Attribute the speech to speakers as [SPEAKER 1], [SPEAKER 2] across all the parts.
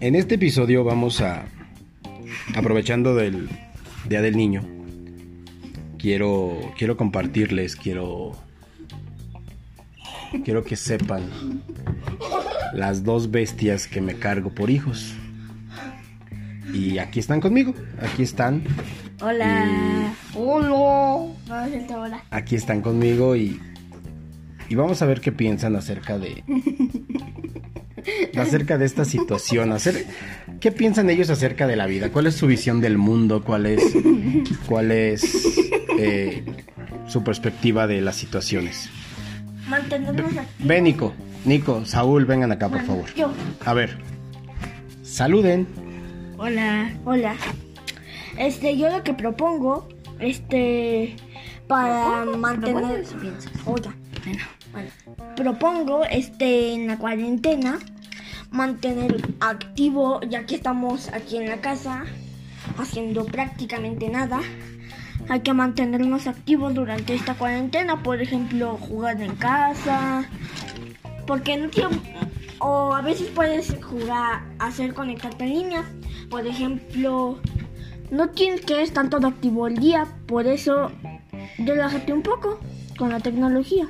[SPEAKER 1] En este episodio vamos a, aprovechando del Día del Niño, quiero, quiero compartirles, quiero, quiero que sepan las dos bestias que me cargo por hijos. Y aquí están conmigo, aquí están,
[SPEAKER 2] Hola. Hola.
[SPEAKER 1] Aquí están conmigo y, y vamos a ver qué piensan acerca de acerca de esta situación, hacer, qué piensan ellos acerca de la vida, cuál es su visión del mundo, cuál es cuál es eh, su perspectiva de las situaciones.
[SPEAKER 2] Mantenernos aquí.
[SPEAKER 1] Ven Nico, Nico, Saúl, vengan acá por favor.
[SPEAKER 2] Yo.
[SPEAKER 1] A ver, saluden.
[SPEAKER 2] Hola. Hola. Este, yo lo que propongo, este, para mantener. Oiga. Bueno, propongo, este, en la cuarentena, mantener activo, ya que estamos aquí en la casa, haciendo prácticamente nada. Hay que mantenernos activos durante esta cuarentena, por ejemplo, jugar en casa, porque no tiene, o a veces puedes jugar, hacer conectarte en línea, por ejemplo, no tienes que estar todo activo el día, por eso relájate un poco con la tecnología.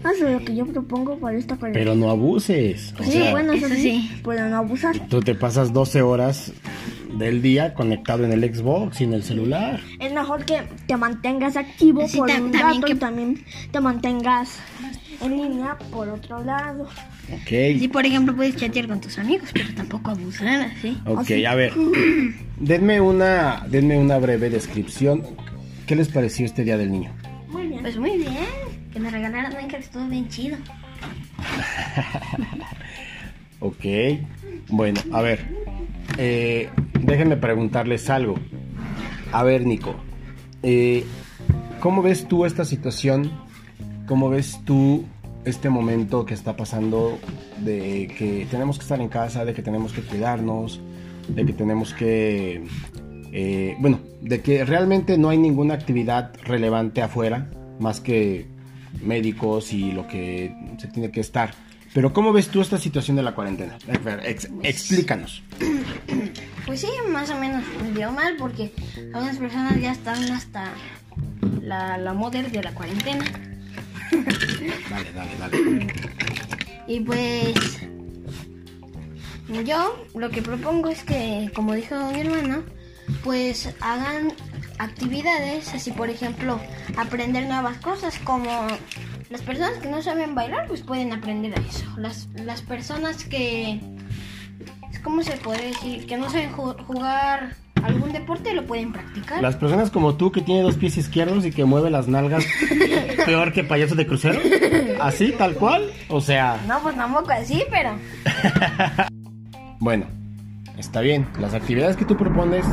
[SPEAKER 2] Eso es lo que yo propongo para esta cuarentena.
[SPEAKER 1] Pero no abuses. o
[SPEAKER 2] sí,
[SPEAKER 1] sea,
[SPEAKER 2] bueno, eso sí,
[SPEAKER 3] sí.
[SPEAKER 2] pero no abusar.
[SPEAKER 1] Tú te pasas 12 horas del día conectado en el Xbox y en el celular.
[SPEAKER 2] Es mejor que te mantengas activo
[SPEAKER 3] Sí,
[SPEAKER 2] por un rato
[SPEAKER 3] que-
[SPEAKER 2] y también te mantengas en línea por otro lado.
[SPEAKER 1] Ok.
[SPEAKER 3] Sí, por ejemplo, puedes chatear con tus amigos, pero tampoco abusar así.
[SPEAKER 1] Ok, a ver. Denme una, denme una breve descripción. ¿Qué les pareció este Día del Niño?
[SPEAKER 2] Muy bien.
[SPEAKER 3] Pues muy bien, me regalaran Minecraft estuvo bien chido.
[SPEAKER 1] Ok. Bueno, a ver. eh, déjenme preguntarles algo. A ver, Nico. eh, ¿Cómo ves tú esta situación? ¿Cómo ves tú este momento que está pasando de que tenemos que estar en casa, de que tenemos que cuidarnos, de que tenemos que... eh, bueno, de que realmente no hay ninguna actividad relevante afuera, más que médicos y lo que se tiene que estar. Pero ¿cómo ves tú esta situación de la cuarentena? Ver, ex- explícanos.
[SPEAKER 3] Pues sí, más o menos me dio mal porque algunas personas ya están hasta la, la model de la cuarentena.
[SPEAKER 1] Dale, dale, dale.
[SPEAKER 3] Y pues yo lo que propongo es que, como dijo mi hermano, pues hagan actividades, así por ejemplo, aprender nuevas cosas, como las personas que no saben bailar, pues pueden aprender a eso. Las, las personas que, ¿cómo se puede decir? Que no saben ju- jugar algún deporte, lo pueden practicar.
[SPEAKER 1] Las personas como tú que tiene dos pies izquierdos y que mueve las nalgas peor que payaso de crucero. Así, tal cual. O sea,
[SPEAKER 3] No, pues tampoco así, pero...
[SPEAKER 1] bueno, está bien. Las actividades que tú propones.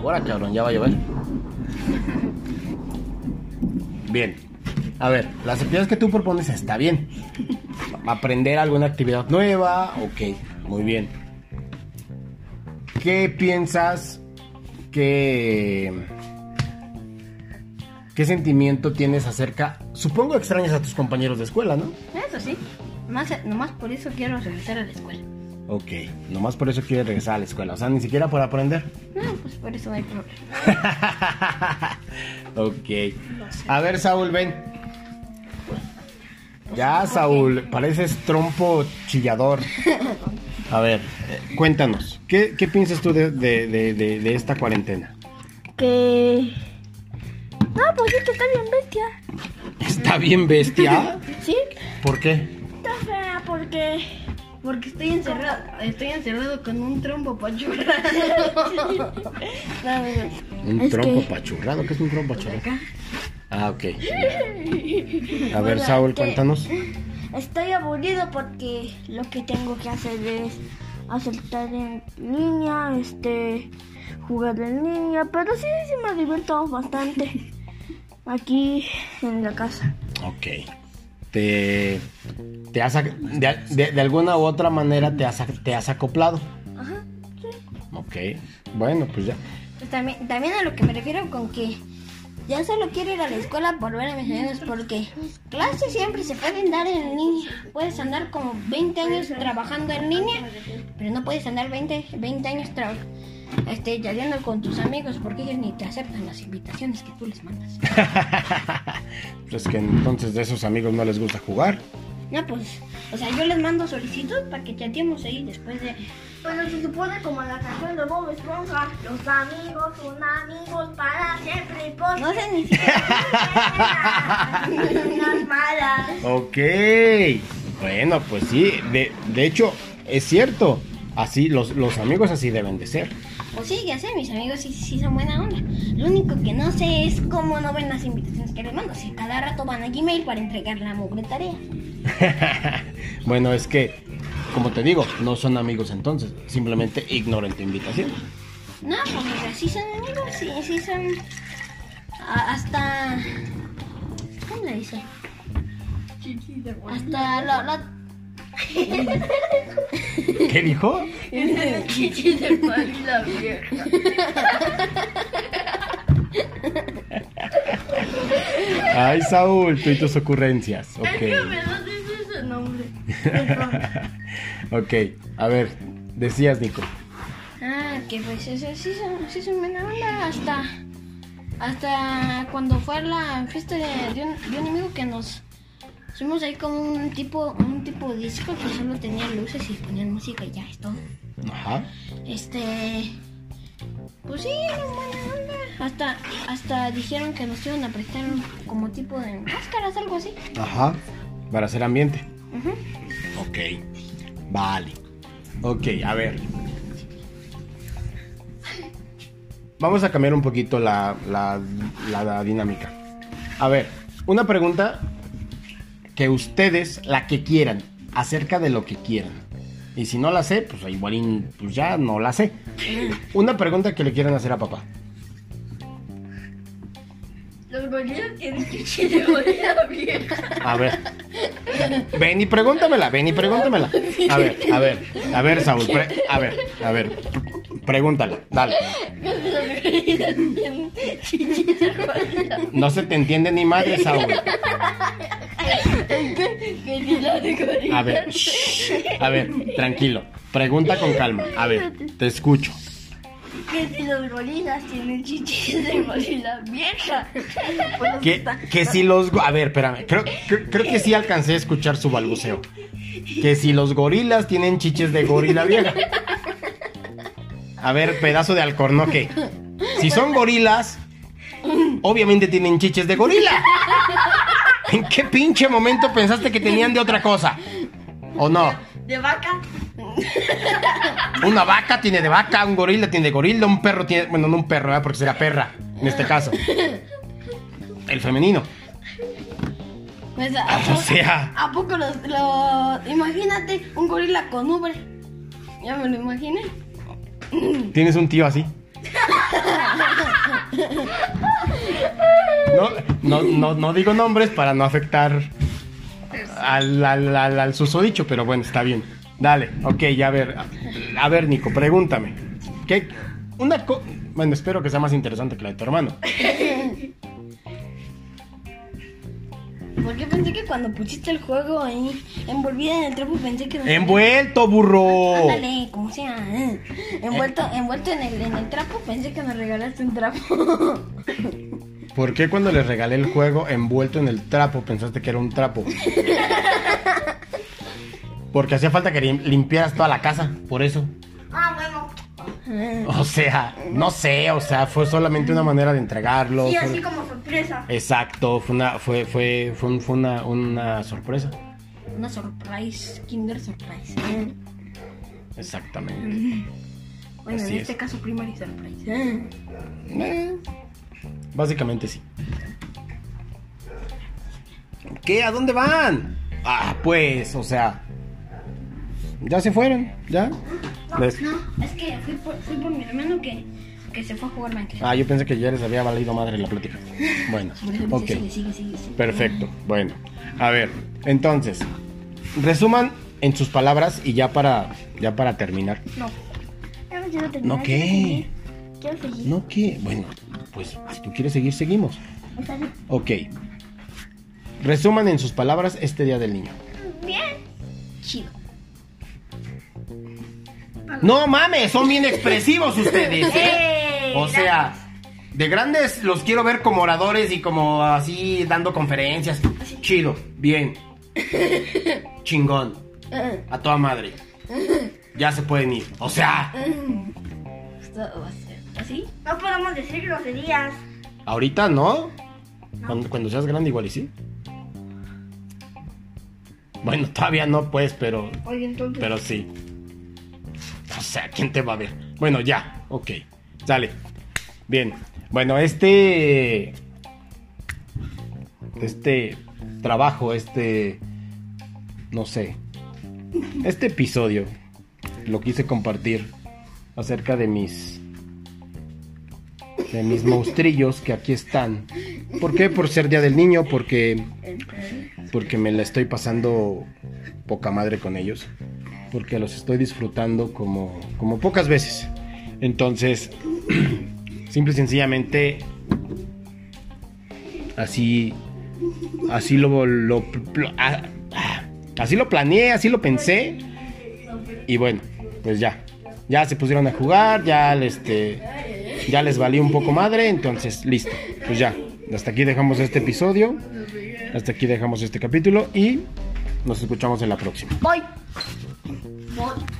[SPEAKER 1] Ahora, cabrón, ya va a llover. Bien. A ver, las actividades que tú propones está bien. Aprender alguna actividad nueva, ok, muy bien. ¿Qué piensas que... ¿Qué sentimiento tienes acerca... Supongo extrañas a tus compañeros de escuela, ¿no?
[SPEAKER 3] Eso sí. Nomás, nomás por eso quiero regresar a la escuela.
[SPEAKER 1] Ok, nomás por eso quieres regresar a la escuela, o sea, ni siquiera por aprender.
[SPEAKER 3] No, pues por eso no hay problema.
[SPEAKER 1] ok. A ver, Saúl, ven. Ya, Saúl, pareces trompo chillador. A ver, cuéntanos, ¿qué, qué piensas tú de, de- de- de- de esta cuarentena?
[SPEAKER 2] Que... No, pues esto está bien bestia.
[SPEAKER 1] ¿Está bien bestia?
[SPEAKER 2] ¿Sí?
[SPEAKER 1] ¿Por qué?
[SPEAKER 2] Está fea porque...
[SPEAKER 3] Porque estoy encerrado, estoy encerrado con un trompo pachurrado.
[SPEAKER 1] Un
[SPEAKER 2] Es
[SPEAKER 1] trompo
[SPEAKER 2] que-
[SPEAKER 1] pachurrado, ¿qué es un trompo pachurrado?
[SPEAKER 3] Acá.
[SPEAKER 1] Ah, ok. A ver,
[SPEAKER 2] Hola,
[SPEAKER 1] Saúl,
[SPEAKER 2] ¿qué?
[SPEAKER 1] cuéntanos.
[SPEAKER 2] Estoy aburrido porque lo que tengo que hacer es aceptar en línea, este, jugar en línea, pero sí, sí me divierto bastante aquí en la casa.
[SPEAKER 1] Ok. Te, te has, de, de- de alguna u otra manera te has, te has acoplado.
[SPEAKER 2] Ajá, sí.
[SPEAKER 1] Ok. Bueno, pues ya.
[SPEAKER 3] Pues también, también a lo que me refiero con que Ya solo quiero ir a la escuela por ver a mis amigos porque clases siempre se pueden dar en línea. Puedes andar como 20 años trabajando en línea, pero no puedes andar 20, 20 años trabajando este, yendo con tus amigos porque ellos ni te aceptan las invitaciones que tú les mandas.
[SPEAKER 1] pues que entonces de esos amigos no les gusta jugar.
[SPEAKER 3] No, pues, o sea, yo les mando solicitud para que chateemos ahí después de...
[SPEAKER 2] Bueno, se supone como la canción de Bob Esponja, los amigos son amigos para siempre y por
[SPEAKER 3] No sé ni siquiera...
[SPEAKER 2] Las malas.
[SPEAKER 1] Ok. Bueno, pues sí, de, de hecho, es cierto. Así, los, los amigos así deben de ser.
[SPEAKER 3] O sí, ya sé, mis amigos sí, sí son buena onda. Lo único que no sé es cómo no ven las invitaciones que les mando. Si cada rato van a Gmail para entregar la mugre tarea.
[SPEAKER 1] bueno, es que, como te digo, no son amigos entonces. Simplemente ignoren tu invitación.
[SPEAKER 3] No, pues sí son amigos, sí, sí son. hasta. ¿Cómo le dice? Hasta la, la
[SPEAKER 1] ¿Qué dijo?
[SPEAKER 2] el chichi de la vieja.
[SPEAKER 1] Ay, Saúl, tú y tus ocurrencias. Ok.
[SPEAKER 2] Es que me nombre.
[SPEAKER 1] ok, a ver, decías, Nico.
[SPEAKER 3] Ah, que pues eso sí son, sí son buena onda hasta hasta cuando fue a la fiesta de, de, un, de un amigo que nos Fuimos ahí como un tipo, un tipo disco que solo tenía luces y ponían música y ya es todo.
[SPEAKER 1] Ajá.
[SPEAKER 3] Este. Pues sí, buena onda. Hasta, hasta dijeron que nos iban a prestar como tipo de máscaras, algo así.
[SPEAKER 1] Ajá. Para hacer ambiente. Ok. Vale. Ok, a ver. Vamos a cambiar un poquito la, la, la dinámica. A ver, una pregunta que ustedes la que quieran, acerca de lo que quieran. Y si no la sé, pues igual pues ya no la sé. Una pregunta que le quieran hacer a papá.
[SPEAKER 2] Los gorilas tienen chichi de vieja.
[SPEAKER 1] A ver. Ven y pregúntamela, ven y pregúntamela. A ver, a ver, a ver, Saúl. a ver, a ver. Pregúntala, dale. No se te entiende ni madre, Saúl. A ver, a ver, tranquilo. Pregunta con calma. A ver, te escucho.
[SPEAKER 2] Que si los gorilas tienen chichis de gorila vieja.
[SPEAKER 1] Que, que si los... A ver, espérame. Creo, creo, que sí alcancé a escuchar su balbuceo. Que si los gorilas tienen chiches de gorila vieja. A ver, pedazo de alcornoque. Si son gorilas, obviamente tienen chiches de gorila. ¿En qué pinche momento pensaste que tenían de otra cosa? ¿O no?
[SPEAKER 2] De vaca.
[SPEAKER 1] Una vaca tiene de vaca, un gorila tiene de gorila, un perro tiene. Bueno, no un perro, ¿eh? porque será perra, en este caso. El femenino.
[SPEAKER 3] Pues, ¿a o sea. ¿A poco lo, Imagínate un gorila con ubre. Ya me lo imaginé.
[SPEAKER 1] ¿Tienes un tío así? No, no, no, digo nombres para no afectar al, al, al, susodicho, pero bueno, está bien. Dale, ok, ya a ver. A ver, Nico, pregúntame. ¿Qué? Una Bueno, espero que sea más interesante que la de tu hermano.
[SPEAKER 3] Porque pensé que cuando pusiste el juego ahí envolvida en el trapo pensé que...
[SPEAKER 1] ¡Envuelto, burro!
[SPEAKER 3] Ándale, como sea. ¿eh? Envuelto, envuelto en, el, en el trapo pensé que me regalaste un trapo.
[SPEAKER 1] ¿Por qué cuando le regalé el juego envuelto en el trapo pensaste que era un trapo? Porque hacía falta que limpiaras toda la casa, por eso.
[SPEAKER 2] Ah, bueno.
[SPEAKER 1] O sea, no sé, o sea, fue solamente una manera de entregarlo.
[SPEAKER 2] Sí, así como sorpresa.
[SPEAKER 1] Exacto, fue una, fue, fue, fue, fue una, una sorpresa.
[SPEAKER 3] Una surprise, Kinder Surprise.
[SPEAKER 1] Exactamente.
[SPEAKER 3] Bueno, en este caso, Primary Surprise. Eh,
[SPEAKER 1] básicamente sí. ¿Qué? ¿A dónde van? Ah, pues, o sea, ya se fueron, ¿ya?
[SPEAKER 3] No, no es que fui por, fui por mi hermano que, que, se fue a jugar Minecraft.
[SPEAKER 1] Ah, yo pensé que ya les había valido madre la plática. Bueno, ok. Perfecto, bueno. A ver, entonces, resuman en sus palabras y ya para, ya para terminar.
[SPEAKER 2] No. Ya
[SPEAKER 1] no
[SPEAKER 2] ¿No
[SPEAKER 1] qué? Quiero seguir. ¿No qué? Bueno, pues si tú quieres seguir, seguimos. Ok. Resuman en sus palabras este Día del Niño.
[SPEAKER 2] Bien.
[SPEAKER 3] Chido.
[SPEAKER 1] No mames, son bien expresivos ustedes. Eh, O sea, de grandes los quiero ver como oradores y como así dando conferencias. Chido, bien. Chingón. A toda madre. Ya se pueden ir. O sea,
[SPEAKER 3] Así.
[SPEAKER 2] No podemos decir groserías.
[SPEAKER 1] ahorita no. Cuando, cuando seas grande igual y sí. Bueno, todavía no pues, pero
[SPEAKER 2] Oye, entonces.
[SPEAKER 1] pero sí. O sea, ¿quién te va a ver? Bueno, ya, ok. Sale. Bien. Bueno, este. Este trabajo, este. No sé. Este episodio lo quise compartir acerca de mis. De mis monstrillos que aquí están. ¿Por qué? Por ser Día del Niño, porque. Porque me la estoy pasando poca madre con ellos porque los estoy disfrutando como, como pocas veces. Entonces, simple y sencillamente, así, así lo, ah, ah, así lo planeé, así lo pensé. Y bueno, pues ya, ya se pusieron a jugar, ya, este, ya les valió un poco madre, entonces listo, pues ya, hasta aquí dejamos este episodio, hasta aquí dejamos este capítulo y nos escuchamos en la próxima.
[SPEAKER 3] Voy. Voy.